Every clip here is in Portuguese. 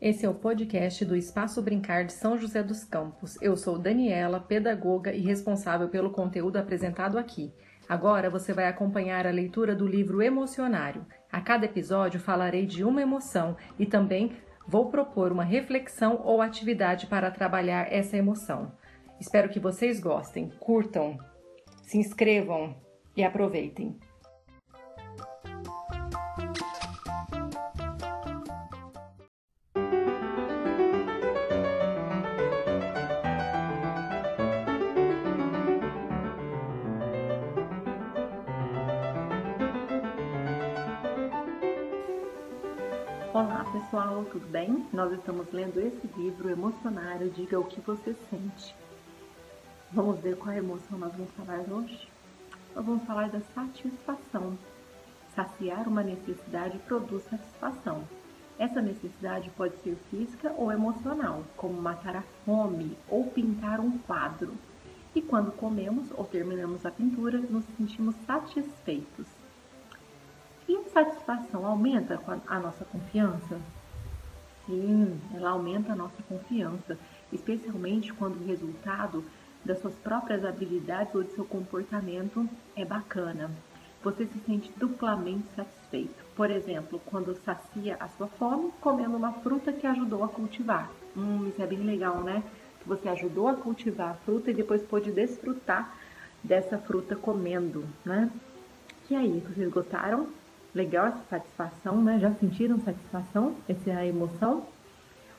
Esse é o podcast do Espaço Brincar de São José dos Campos. Eu sou Daniela, pedagoga e responsável pelo conteúdo apresentado aqui. Agora você vai acompanhar a leitura do livro Emocionário. A cada episódio falarei de uma emoção e também vou propor uma reflexão ou atividade para trabalhar essa emoção. Espero que vocês gostem, curtam, se inscrevam e aproveitem. Olá pessoal, tudo bem? Nós estamos lendo esse livro Emocionário Diga o que você sente. Vamos ver qual emoção nós vamos falar hoje? Nós vamos falar da satisfação. Saciar uma necessidade produz satisfação. Essa necessidade pode ser física ou emocional, como matar a fome ou pintar um quadro. E quando comemos ou terminamos a pintura, nos sentimos satisfeitos. E a satisfação aumenta a nossa confiança? Sim, ela aumenta a nossa confiança, especialmente quando o resultado das suas próprias habilidades ou de seu comportamento é bacana. Você se sente duplamente satisfeito. Por exemplo, quando sacia a sua fome comendo uma fruta que ajudou a cultivar. Hum, isso é bem legal, né? Que você ajudou a cultivar a fruta e depois pôde desfrutar dessa fruta comendo, né? E aí, vocês gostaram? legal essa satisfação, né? Já sentiram satisfação? Essa é a emoção?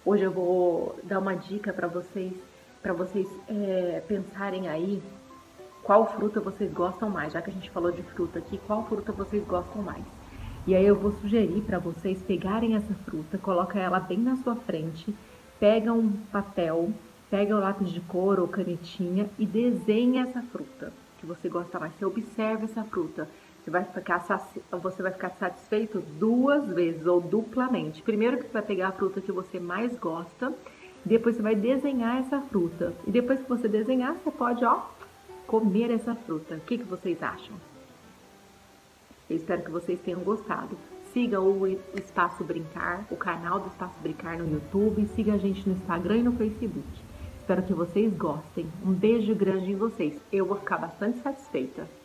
Hoje eu vou dar uma dica para vocês, para vocês é, pensarem aí qual fruta vocês gostam mais. Já que a gente falou de fruta aqui, qual fruta vocês gostam mais? E aí eu vou sugerir para vocês pegarem essa fruta, coloca ela bem na sua frente, pega um papel, pega o lápis de cor ou canetinha e desenha essa fruta que você gosta mais. Você observa essa fruta. Você vai, ficar, você vai ficar satisfeito duas vezes ou duplamente. Primeiro que você vai pegar a fruta que você mais gosta, depois você vai desenhar essa fruta. E depois que você desenhar, você pode, ó, comer essa fruta. O que, que vocês acham? Eu espero que vocês tenham gostado. Siga o Espaço Brincar, o canal do Espaço Brincar no YouTube. Siga a gente no Instagram e no Facebook. Espero que vocês gostem. Um beijo grande em vocês. Eu vou ficar bastante satisfeita.